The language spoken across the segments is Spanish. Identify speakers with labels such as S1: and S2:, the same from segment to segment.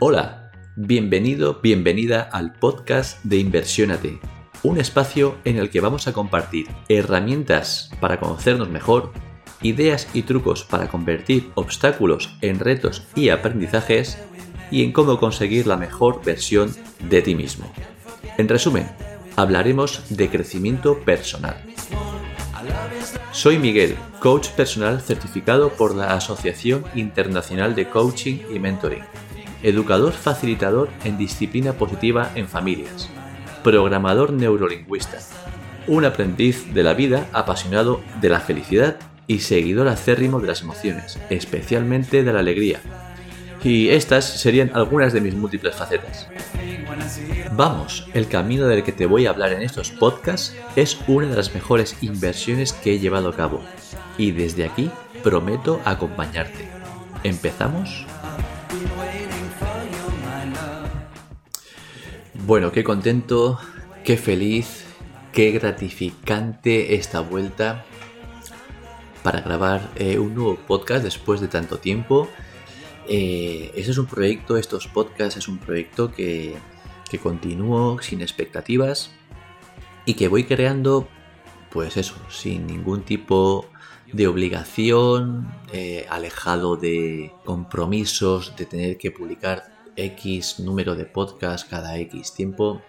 S1: Hola, bienvenido, bienvenida al podcast de Inversiónate, un espacio en el que vamos a compartir herramientas para conocernos mejor, ideas y trucos para convertir obstáculos en retos y aprendizajes y en cómo conseguir la mejor versión de ti mismo. En resumen, hablaremos de crecimiento personal. Soy Miguel, coach personal certificado por la Asociación Internacional de Coaching y Mentoring educador facilitador en disciplina positiva en familias, programador neurolingüista, un aprendiz de la vida apasionado de la felicidad y seguidor acérrimo de las emociones, especialmente de la alegría. Y estas serían algunas de mis múltiples facetas. Vamos, el camino del que te voy a hablar en estos podcasts es una de las mejores inversiones que he llevado a cabo. Y desde aquí prometo acompañarte. ¿Empezamos? Bueno, qué contento, qué feliz, qué gratificante esta vuelta para grabar eh, un nuevo podcast después de tanto tiempo. Eh, ese es un proyecto, estos podcasts es un proyecto que, que continúo sin expectativas y que voy creando, pues eso, sin ningún tipo de obligación, eh, alejado de compromisos, de tener que publicar X número de podcast cada X tiempo,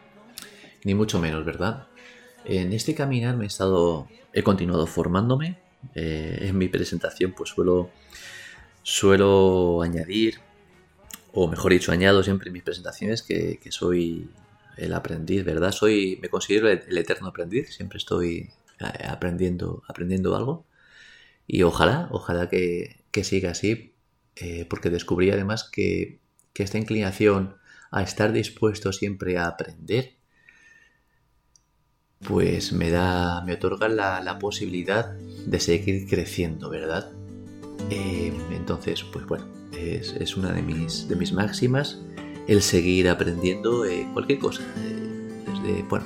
S1: ni mucho menos, ¿verdad? En este caminar me he estado, he continuado formándome. Eh, en mi presentación, pues suelo, suelo añadir, o mejor dicho, añado siempre en mis presentaciones que, soy el aprendiz, ¿verdad? Soy, me considero el, eterno aprendiz, siempre estoy eh, aprendiendo, aprendiendo algo. Y ojalá, ojalá que, siga así, eh, porque descubrí además que que esta inclinación a estar dispuesto siempre a aprender, pues me da, me otorga la, posibilidad de seguir creciendo, ¿verdad? Eh, entonces, pues bueno, es, una de mis, de mis máximas el seguir aprendiendo eh, cualquier cosa. Eh, desde, bueno,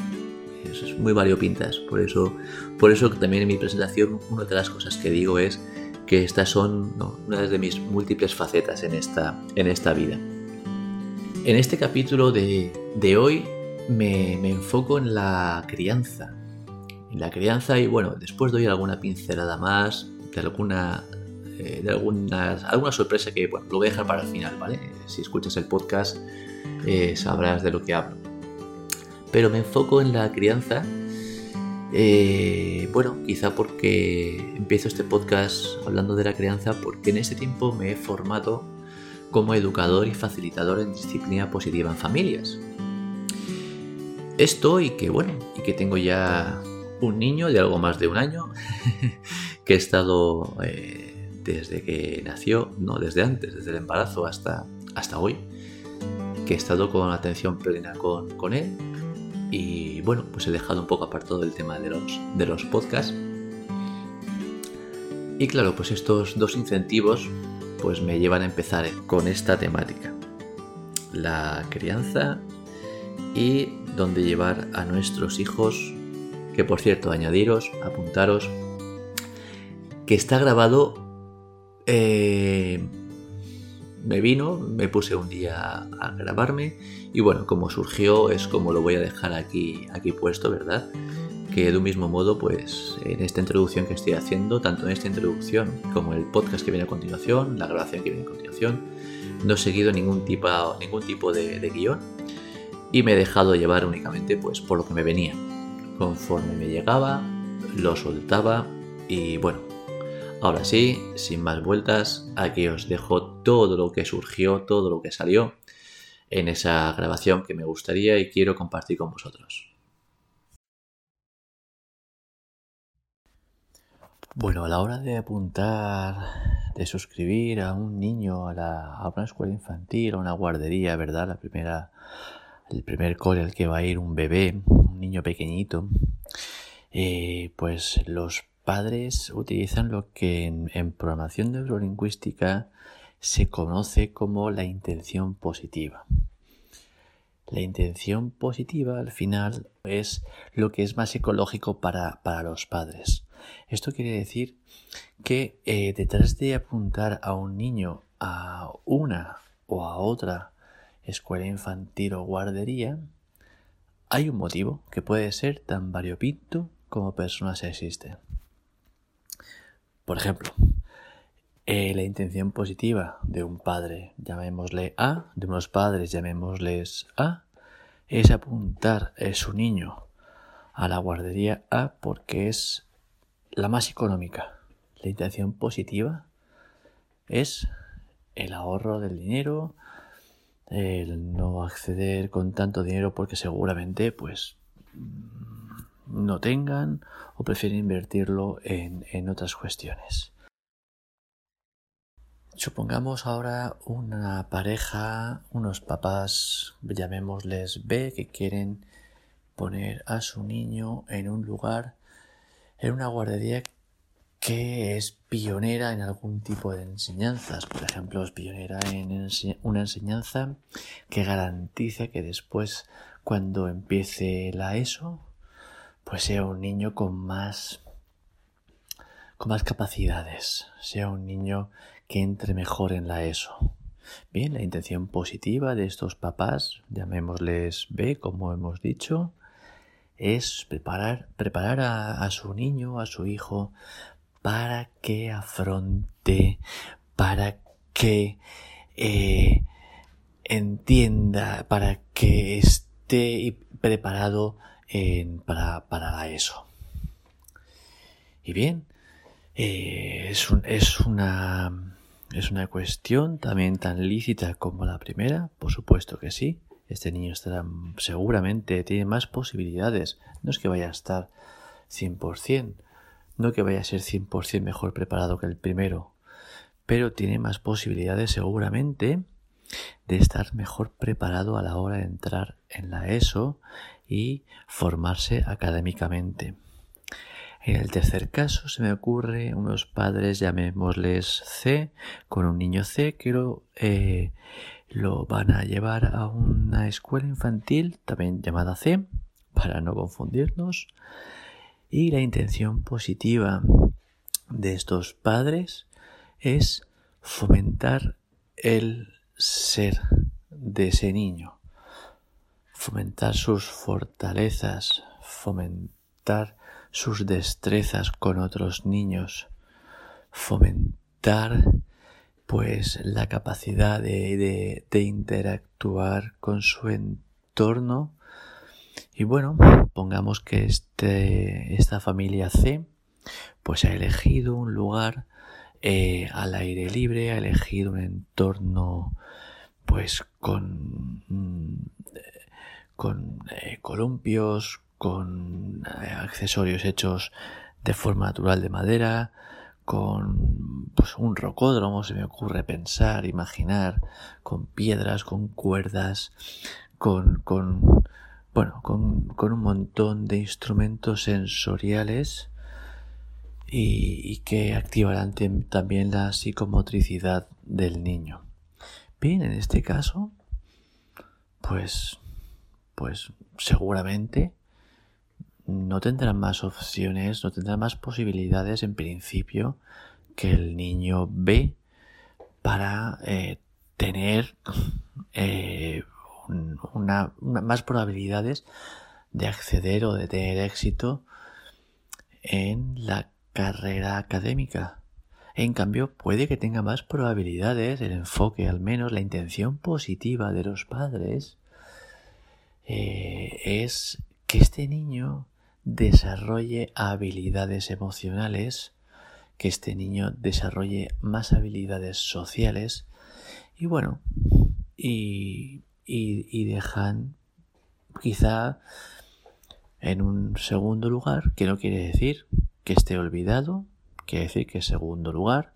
S1: es, muy variopintas. Por eso, por eso también en mi presentación una de las cosas que digo es que estas son una de mis múltiples facetas en esta, en esta vida. En este capítulo de, hoy me, enfoco en la crianza. En la crianza y bueno, después doy alguna pincelada más de alguna eh, de algunas, alguna sorpresa que bueno, lo voy a dejar para el final, ¿vale? Si escuchas el podcast eh, sabrás de lo que hablo. Pero me enfoco en la crianza, eh, bueno, quizá porque empiezo este podcast hablando de la crianza porque en este tiempo me he formado como educador y facilitador en disciplina positiva en familias. Esto y que bueno, y que tengo ya un niño de algo más de un año que he estado eh, desde que nació, no desde antes, desde el embarazo hasta, hasta hoy, que he estado con atención plena con, con él y bueno, pues he dejado un poco apartado el tema de los, de los podcasts. Y claro, pues estos dos incentivos pues me llevan a empezar con esta temática. La crianza y dónde llevar a nuestros hijos, que por cierto, añadiros, apuntaros, que está grabado, eh, me vino, me puse un día a grabarme y bueno, como surgió es como lo voy a dejar aquí, aquí puesto, ¿verdad? Que de un mismo modo, pues en esta introducción que estoy haciendo, tanto en esta introducción como el podcast que viene a continuación, la grabación que viene a continuación, no he seguido ningún tipo, ningún tipo de, guion y me he dejado llevar únicamente pues por lo que me venía. Conforme me llegaba, lo soltaba y bueno, ahora sí, sin más vueltas, aquí os dejo todo lo que surgió, todo lo que salió en esa grabación que me gustaría y quiero compartir con vosotros. Bueno, a la hora de apuntar, de suscribir a un niño a, la, una escuela infantil, a una guardería, ¿verdad? La primera, el primer cole al que va a ir un bebé, un niño pequeñito, eh, pues los padres utilizan lo que en, programación neurolingüística se conoce como la intención positiva. La intención positiva al final es lo que es más ecológico para, para los padres. Esto quiere decir que eh, detrás de apuntar a un niño a una o a otra escuela infantil o guardería, hay un motivo que puede ser tan variopinto como personas existen. Por ejemplo, eh, la intención positiva de un padre, llamémosle A, de unos padres, llamémosles A, es apuntar a su niño a la guardería A porque es la más económica. La intención positiva es el ahorro del dinero, el no acceder con tanto dinero porque seguramente pues no tengan o prefieren invertirlo en, en otras cuestiones. Supongamos ahora una pareja, unos papás, llamémosles B, que quieren poner a su niño en un lugar, en una guardería que es pionera en algún tipo de enseñanzas. Por ejemplo, es pionera en una enseñanza que garantiza que después, cuando empiece la ESO, pues sea un niño con más con más capacidades, sea un niño que entre mejor en la ESO. Bien, la intención positiva de estos papás, llamémosles B, como hemos dicho, es preparar, preparar a, su niño, a su hijo, para que afronte, para que eh, entienda, para que esté preparado para, para eso. Y bien, eh, es, es, una, es una cuestión también tan lícita como la primera, por supuesto que sí. Este niño estará seguramente, tiene más posibilidades. No es que vaya a estar 100%, no que vaya a ser 100% mejor preparado que el primero, pero tiene más posibilidades seguramente de estar mejor preparado a la hora de entrar en la ESO y formarse académicamente. En el tercer caso se me ocurre unos padres, llamémosles C, con un niño C que lo, eh, lo van a llevar a una escuela infantil, también llamada C, para no confundirnos, y la intención positiva de estos padres es fomentar el ser de ese niño, fomentar sus fortalezas, fomentar sus destrezas con otros niños, fomentar pues la capacidad de, interactuar con su entorno. Y bueno, pongamos que este, esta familia C pues ha elegido un lugar eh, al aire libre, ha elegido un entorno pues con, mm, con eh, columpios, con eh, accesorios hechos de forma natural de madera, con pues, un rocódromo, se me ocurre pensar, imaginar, con piedras, con cuerdas, con, con bueno, con, con un montón de instrumentos sensoriales y, que activarán también la psicomotricidad del niño. Bien, en este caso, pues, pues seguramente no tendrán más opciones, no tendrán más posibilidades en principio que el niño B para eh, tener eh, una, más probabilidades de acceder o de tener éxito en la carrera académica. En cambio, puede que tenga más probabilidades, el enfoque al menos, la intención positiva de los padres, eh, es que este niño desarrolle habilidades emocionales, que este niño desarrolle más habilidades sociales y bueno, y y, dejan quizá en un segundo lugar, que no quiere decir que esté olvidado, quiere decir que en segundo lugar,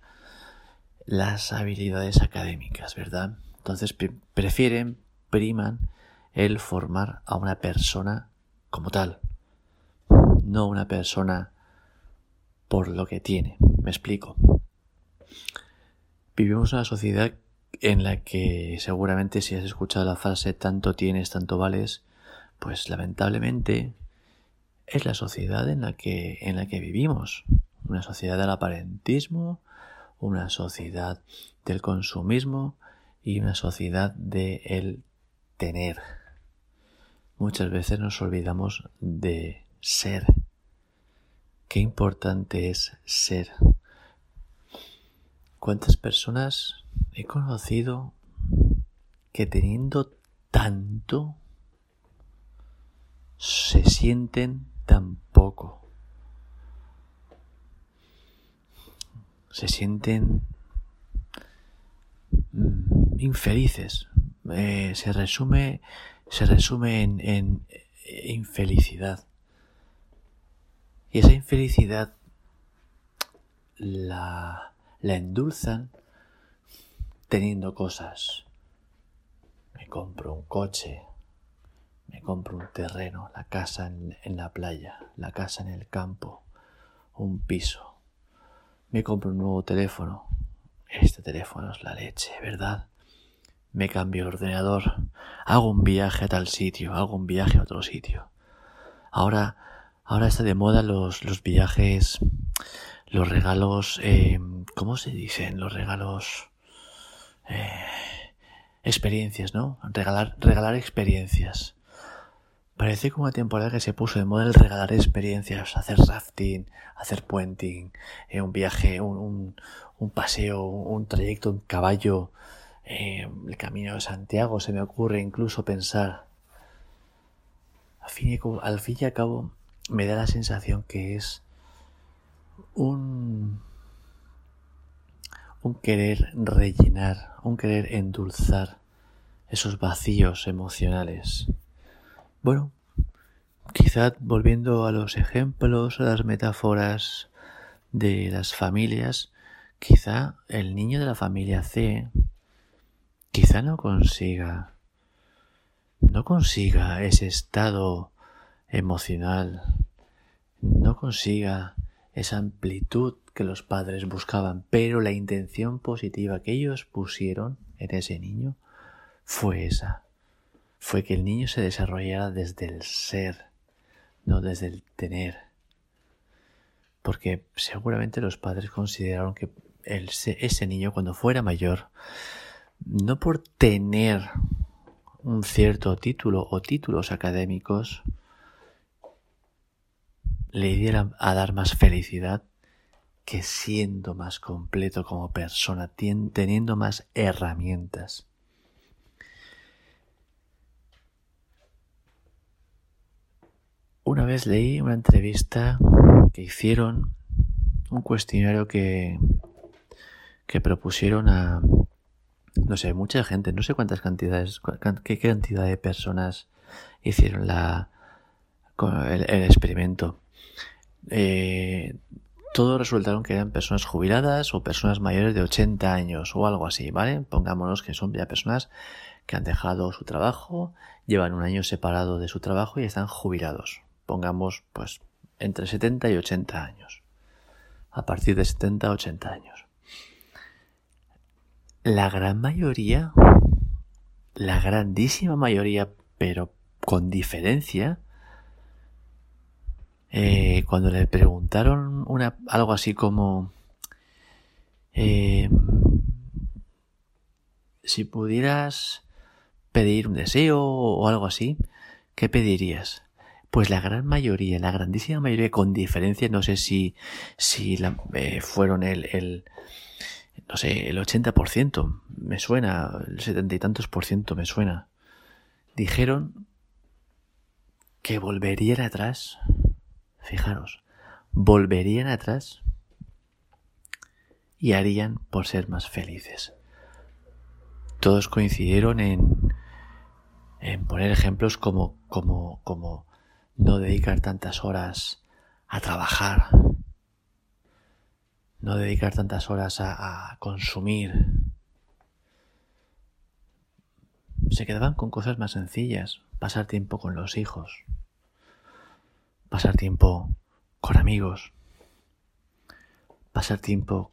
S1: las habilidades académicas, ¿verdad? Entonces prefieren, priman el formar a una persona como tal, no una persona por lo que tiene. Me explico. Vivimos una sociedad en la que seguramente si has escuchado la frase tanto tienes, tanto vales, pues lamentablemente es la sociedad en la que, en la que vivimos. Una sociedad del aparentismo, una sociedad del consumismo y una sociedad del tener. Muchas veces nos olvidamos de ser. Qué importante es ser. ¿Cuántas personas he conocido que teniendo tanto se sienten tan poco? Se sienten mm, infelices. Eh, se resume, se resume en, en infelicidad. Esa infelicidad la, la endulzan teniendo cosas. Me compro un coche, me compro un terreno, la casa en, en, la playa, la casa en el campo, un piso. Me compro un nuevo teléfono. Este teléfono es la leche, ¿verdad? Me cambio el ordenador, hago un viaje a tal sitio, hago un viaje a otro sitio. Ahora Ahora está de moda los, los viajes, los regalos, eh, ¿cómo se dicen? Los regalos, eh, experiencias, ¿no? Regalar, regalar experiencias. Parece como una temporada que se puso de moda el regalar experiencias, hacer rafting, hacer puenting, eh, un viaje, un, un, paseo, un trayecto en caballo, el camino de Santiago, se me ocurre incluso pensar. Al fin y, al fin y al cabo, me da la sensación que es un, un querer rellenar, un querer endulzar esos vacíos emocionales. Bueno, quizá volviendo a los ejemplos, a las metáforas de las familias, quizá el niño de la familia C quizá no consiga no consiga ese estado emocional no consiga esa amplitud que los padres buscaban, pero la intención positiva que ellos pusieron en ese niño fue esa. Fue que el niño se desarrollara desde el ser, no desde el tener. Porque seguramente los padres consideraron que ese niño cuando fuera mayor, no por tener un cierto título o títulos académicos, le diera a dar más felicidad que siendo más completo como persona, teniendo más herramientas. Una vez leí una entrevista que hicieron, un cuestionario que, que propusieron a, no sé, mucha gente, no sé cuántas cantidades, qué cantidad de personas hicieron la, el experimento eh, todos resultaron que eran personas jubiladas o personas mayores de 80 años o algo así, ¿vale? Pongámonos que son ya personas que han dejado su trabajo, llevan un año separado de su trabajo y están jubilados. Pongamos, pues, entre 70 y 80 años. A partir de 70 a 80 años. La gran mayoría, la grandísima mayoría, pero con diferencia, eh, cuando le preguntaron algo así como eh, si pudieras pedir un deseo o algo así, ¿qué pedirías? Pues la gran mayoría, la grandísima mayoría, con diferencia, no sé si, eh, fueron el, el, no sé, el 80%, me suena, el setenta y tantos por ciento me suena, dijeron que volverían atrás fijaros, volverían atrás y harían por ser más felices. Todos coincidieron en, en poner ejemplos como, como, como no dedicar tantas horas a trabajar, no dedicar tantas horas a, a consumir. Se quedaban con cosas más sencillas, pasar tiempo con los hijos, pasar tiempo con amigos, pasar tiempo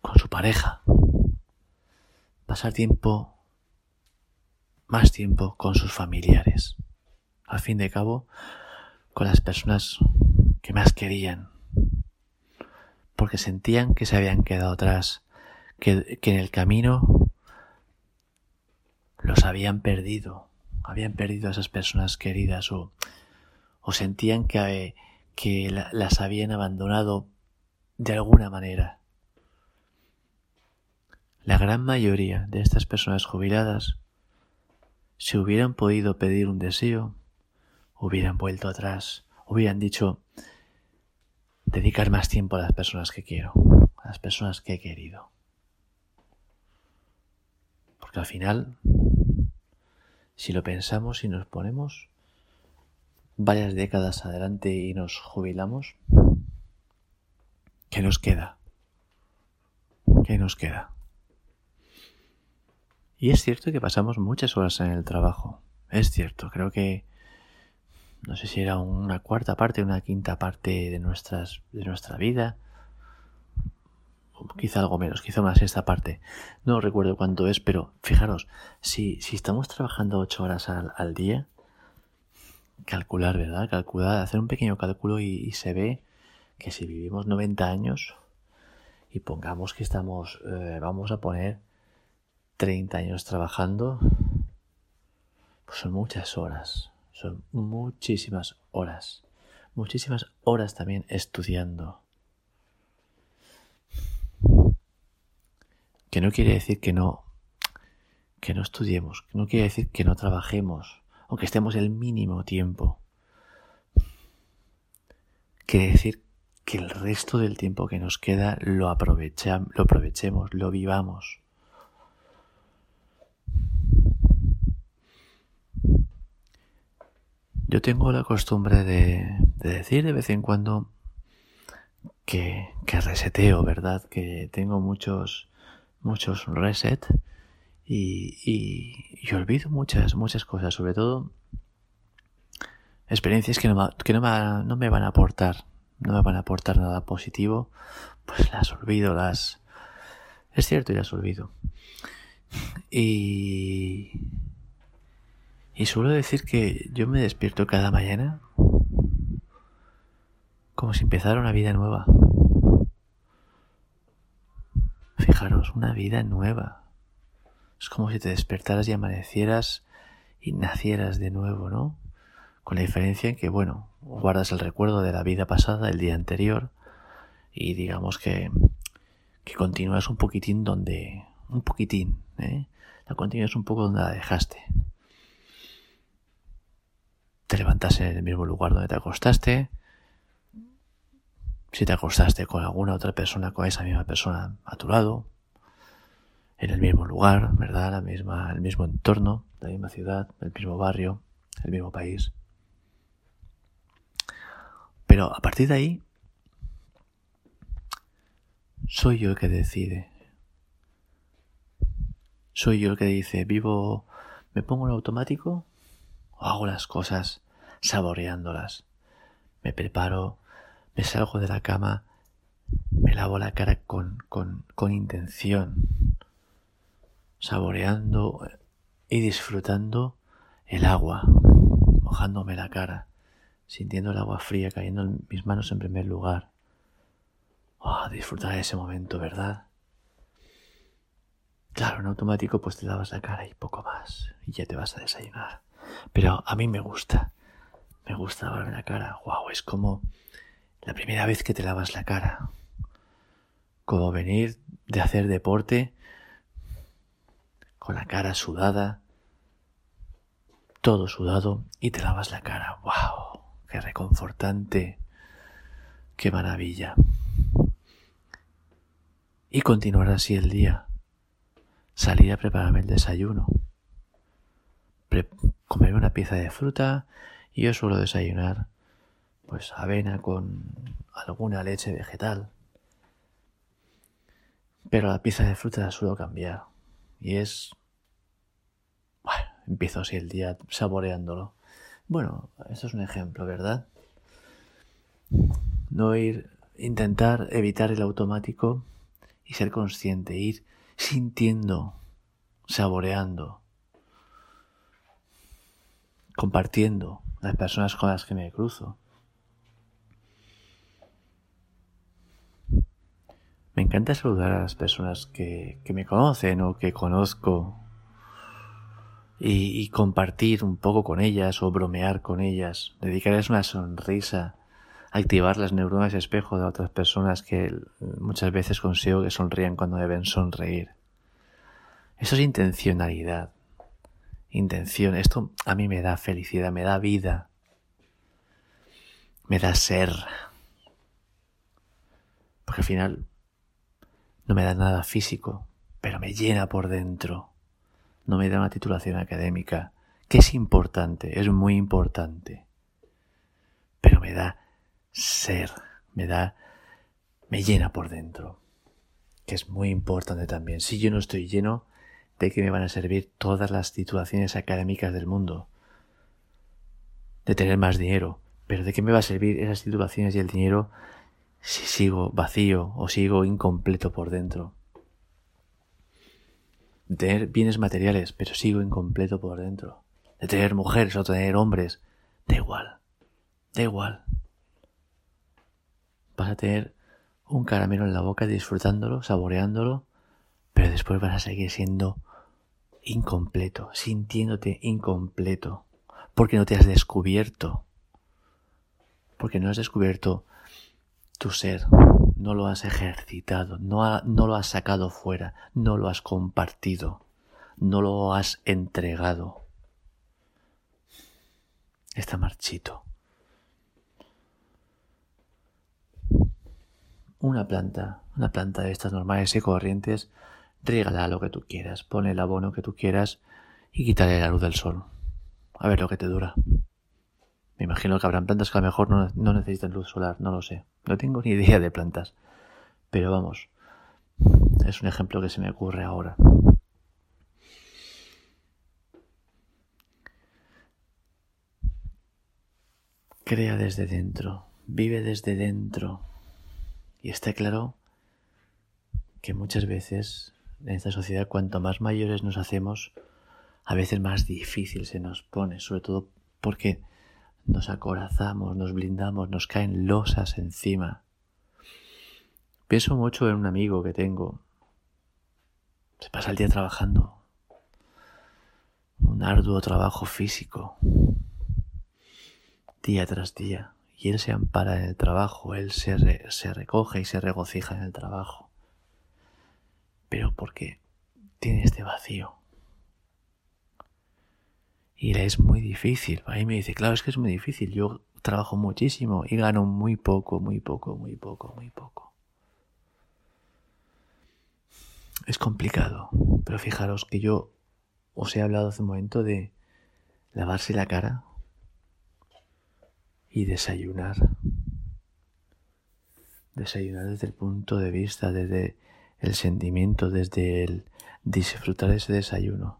S1: con su pareja, pasar tiempo, más tiempo con sus familiares. Al fin de cabo, con las personas que más querían, porque sentían que se habían quedado atrás, que, que en el camino los habían perdido, habían perdido a esas personas queridas o, o sentían que, que las habían abandonado de alguna manera. La gran mayoría de estas personas jubiladas, si hubieran podido pedir un deseo, hubieran vuelto atrás, hubieran dicho, dedicar más tiempo a las personas que quiero, a las personas que he querido. Porque al final, si lo pensamos y nos ponemos varias décadas adelante y nos jubilamos, ¿qué nos queda? ¿Qué nos queda? Y es cierto que pasamos muchas horas en el trabajo. Es cierto, creo que no sé si era una cuarta parte, una quinta parte de nuestras de nuestra vida. quizá algo menos, quizá una sexta parte. No recuerdo cuánto es, pero fijaros, si, si estamos trabajando ocho horas al, día, calcular, ¿verdad? Calcular, hacer un pequeño cálculo y, se ve que si vivimos 90 años y pongamos que estamos, eh, vamos a poner 30 años trabajando, pues son muchas horas. Son muchísimas horas. Muchísimas horas también estudiando. Que no quiere decir que no que no estudiemos, que no quiere decir que no trabajemos, aunque estemos el mínimo tiempo. Quiere decir que el resto del tiempo que nos queda lo, aprovechemos, lo vivamos. Yo tengo la costumbre de, decir de vez en cuando que, reseteo, ¿verdad? Que tengo muchos, muchos reset y, y, olvido muchas, muchas cosas, sobre todo experiencias que, no, que no, me, no me van a aportar, no me van a aportar nada positivo, pues las olvido, las... Es cierto, las olvido. Y, y suelo decir que yo me despierto cada mañana como si empezara una vida nueva. Fijaros, una vida nueva. Es como si te despertaras y amanecieras y nacieras de nuevo, ¿no? Con la diferencia en que, bueno, guardas el recuerdo de la vida pasada, el día anterior, y digamos que, que continúas un poquitín donde... un poquitín, ¿eh? La continúas un poco donde la dejaste te levantas en el mismo lugar donde te acostaste. Si te acostaste con alguna otra persona, con esa misma persona a tu lado, en el mismo lugar, ¿verdad? La misma, el mismo entorno, la misma ciudad, el mismo barrio, el mismo país. Pero a partir de ahí, soy yo el que decide. Soy yo el que dice, vivo, me pongo en automático hago las cosas saboreándolas. Me preparo, me salgo de la cama, me lavo la cara con, con, con intención, saboreando y disfrutando el agua, mojándome la cara, sintiendo el agua fría cayendo en mis manos en primer lugar. Oh, disfrutar ese momento, ¿verdad? Claro, en automático pues te lavas la cara y poco más, y ya te vas a desayunar. Pero a mí me gusta. Me gusta lavarme la cara. Wow, es como la primera vez que te lavas la cara. Como venir de hacer deporte con la cara sudada, todo sudado y te lavas la cara. ¡Wow! ¡Qué reconfortante! ¡Qué maravilla! Y continuar así el día. Salir a prepararme el desayuno comer una pieza de fruta y yo suelo desayunar pues avena con alguna leche vegetal. Pero la pieza de fruta la suelo cambiar y es... Bueno, empiezo así el día saboreándolo. Bueno, esto es un ejemplo, ¿verdad? No ir, intentar evitar el automático y ser consciente, ir sintiendo, saboreando, compartiendo las personas con las que me cruzo. Encanta saludar a las personas que, me conocen o que conozco. y, compartir un poco con ellas o bromear con ellas, dedicarles una sonrisa, activar las neuronas espejo de otras personas que muchas veces consigo que sonrían cuando deben sonreír. Eso es intencionalidad. Intención. Esto a mí me da felicidad, me da vida. Me da ser. Porque al final no me da nada físico, pero me llena por dentro no me da una titulación académica, que es importante, es muy importante, pero me da ser, me da, me llena por dentro, que es muy importante también. Si yo no estoy lleno, ¿de qué me van a servir todas las titulaciones académicas del mundo? De tener más dinero, pero ¿de qué me va a servir esas titulaciones y el dinero si sigo vacío o sigo incompleto por dentro? de tener bienes materiales, pero sigo incompleto por dentro, de tener mujeres o tener hombres, da igual, da igual. Vas a tener un caramelo en la boca disfrutándolo, saboreándolo, pero después vas a seguir siendo incompleto, sintiéndote incompleto, porque no te has descubierto, porque no has descubierto tu ser, no lo has ejercitado, no, no, lo has sacado fuera, no lo has compartido, no lo has entregado. Está marchito. Una planta, una planta de estas normales y corrientes, regala lo que tú quieras, pone el abono que tú quieras y quítale la luz del sol. A ver lo que te dura. Me imagino que habrán plantas que a lo mejor no, necesitan luz solar, no lo sé. No tengo ni idea de plantas. Pero vamos, es un ejemplo que se me ocurre ahora. Crea desde dentro, vive desde dentro. Y está claro que muchas veces en esta sociedad cuanto más mayores nos hacemos, a veces más difícil se nos pone, sobre todo porque nos acorazamos, nos blindamos, nos caen losas encima. Pienso mucho en un amigo que tengo. Se pasa el día trabajando. Un arduo trabajo físico. Día tras día. Y él se ampara en el trabajo, él se, se recoge y se regocija en el trabajo. Pero porque tiene este vacío. Y es muy difícil. Ahí me dice, claro, es que es muy difícil. Yo trabajo muchísimo y gano muy poco, muy poco, muy poco, muy poco. Es complicado, pero fijaros que yo os he hablado hace un momento de lavarse la cara y desayunar. Desayunar desde el punto de vista, desde el sentimiento, desde el disfrutar ese desayuno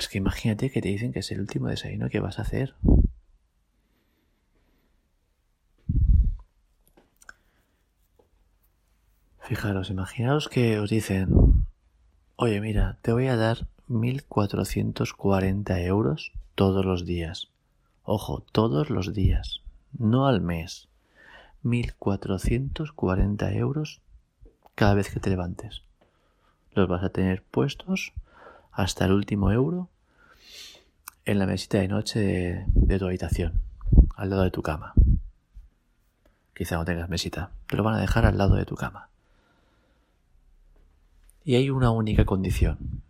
S1: es que imagínate que te dicen que es el último desayuno que vas a hacer. Fijaros, imaginaos que os dicen, oye mira, te voy a dar 1.440 euros todos los días. Ojo, todos los días, no al mes. 1.440 euros cada vez que te levantes. Los vas a tener puestos hasta el último euro en la mesita de noche de, tu habitación, al lado de tu cama. Quizá no tengas mesita, te lo van a dejar al lado de tu cama. Y hay una única condición,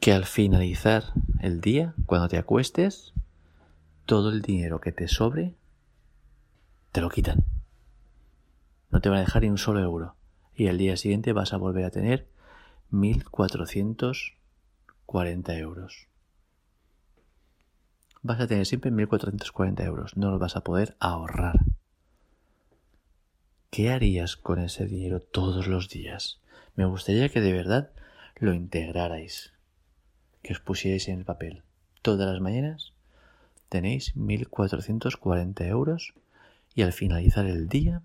S1: que al finalizar el día, cuando te acuestes, todo el dinero que te sobre, te lo quitan. No te van a dejar ni un solo euro. Y al día siguiente vas a volver a tener 1.440 euros. Vas a tener siempre 1.440 euros, no los vas a poder ahorrar. ¿Qué harías con ese dinero todos los días? Me gustaría que de verdad lo integrarais, que os pusierais en el papel. Todas las mañanas tenéis 1.440 euros y al finalizar el día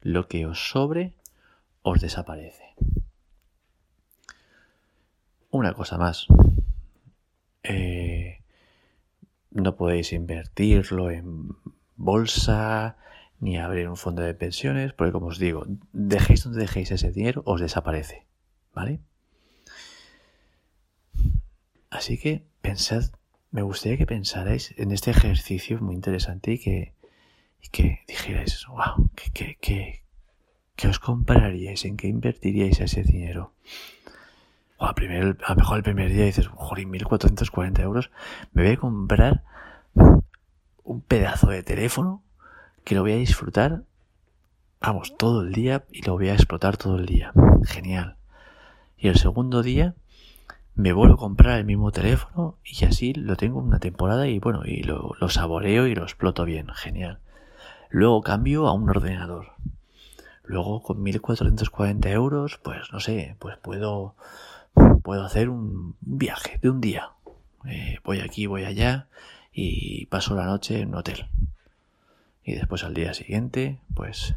S1: lo que os sobre os desaparece. Una cosa más. Eh, no podéis invertirlo en bolsa ni abrir un fondo de pensiones, porque como os digo, dejéis donde dejéis ese dinero, os desaparece. ¿Vale? Así que pensad, me gustaría que pensarais en este ejercicio muy interesante y que, y que dijerais, wow, ¿qué, qué, qué, os compraríais? ¿En qué invertiríais ese dinero? A, lo mejor el primer día dices, joder, 1440 euros, me voy a comprar un pedazo de teléfono que lo voy a disfrutar, vamos, todo el día y lo voy a explotar todo el día. Genial. Y el segundo día me vuelvo a comprar el mismo teléfono y así lo tengo una temporada y bueno, y lo, lo saboreo y lo exploto bien. Genial. Luego cambio a un ordenador. Luego con 1440 euros, pues no sé, pues puedo, puedo hacer un viaje de un día. Eh, voy aquí, voy allá y paso la noche en un hotel. Y después al día siguiente, pues...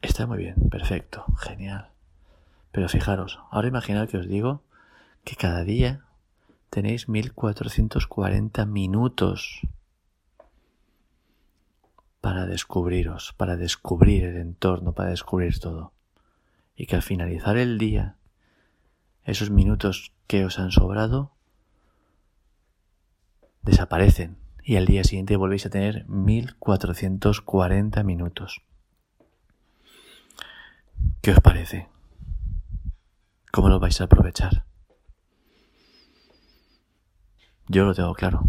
S1: Está muy bien, perfecto, genial. Pero fijaros, ahora imaginad que os digo que cada día tenéis 1440 minutos para descubriros, para descubrir el entorno, para descubrir todo. Y que al finalizar el día, esos minutos que os han sobrado desaparecen y al día siguiente volvéis a tener 1440 minutos. ¿Qué os parece? ¿Cómo lo vais a aprovechar? Yo lo tengo claro.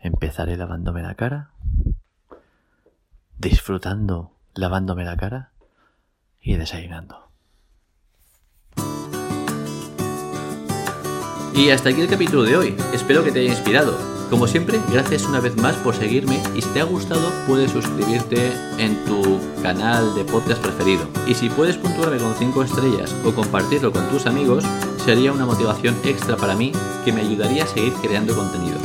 S1: Empezaré lavándome la cara, disfrutando lavándome la cara y desayunando.
S2: Y hasta aquí el capítulo de hoy. Espero que te haya inspirado. Como siempre, gracias una vez más por seguirme y si te ha gustado puedes suscribirte en tu canal de podcast preferido. Y si puedes puntuarme con 5 estrellas o compartirlo con tus amigos, sería una motivación extra para mí que me ayudaría a seguir creando contenido.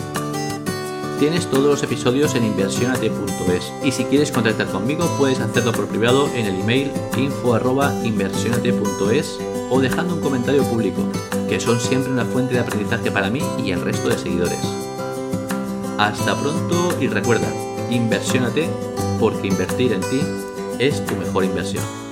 S2: Tienes todos los episodios en inversionate.es y si quieres contactar conmigo puedes hacerlo por privado en el email info.inversionate.es o dejando un comentario público, que son siempre una fuente de aprendizaje para mí y el resto de seguidores. Hasta pronto y recuerda, inversiónate porque invertir en ti es tu mejor inversión.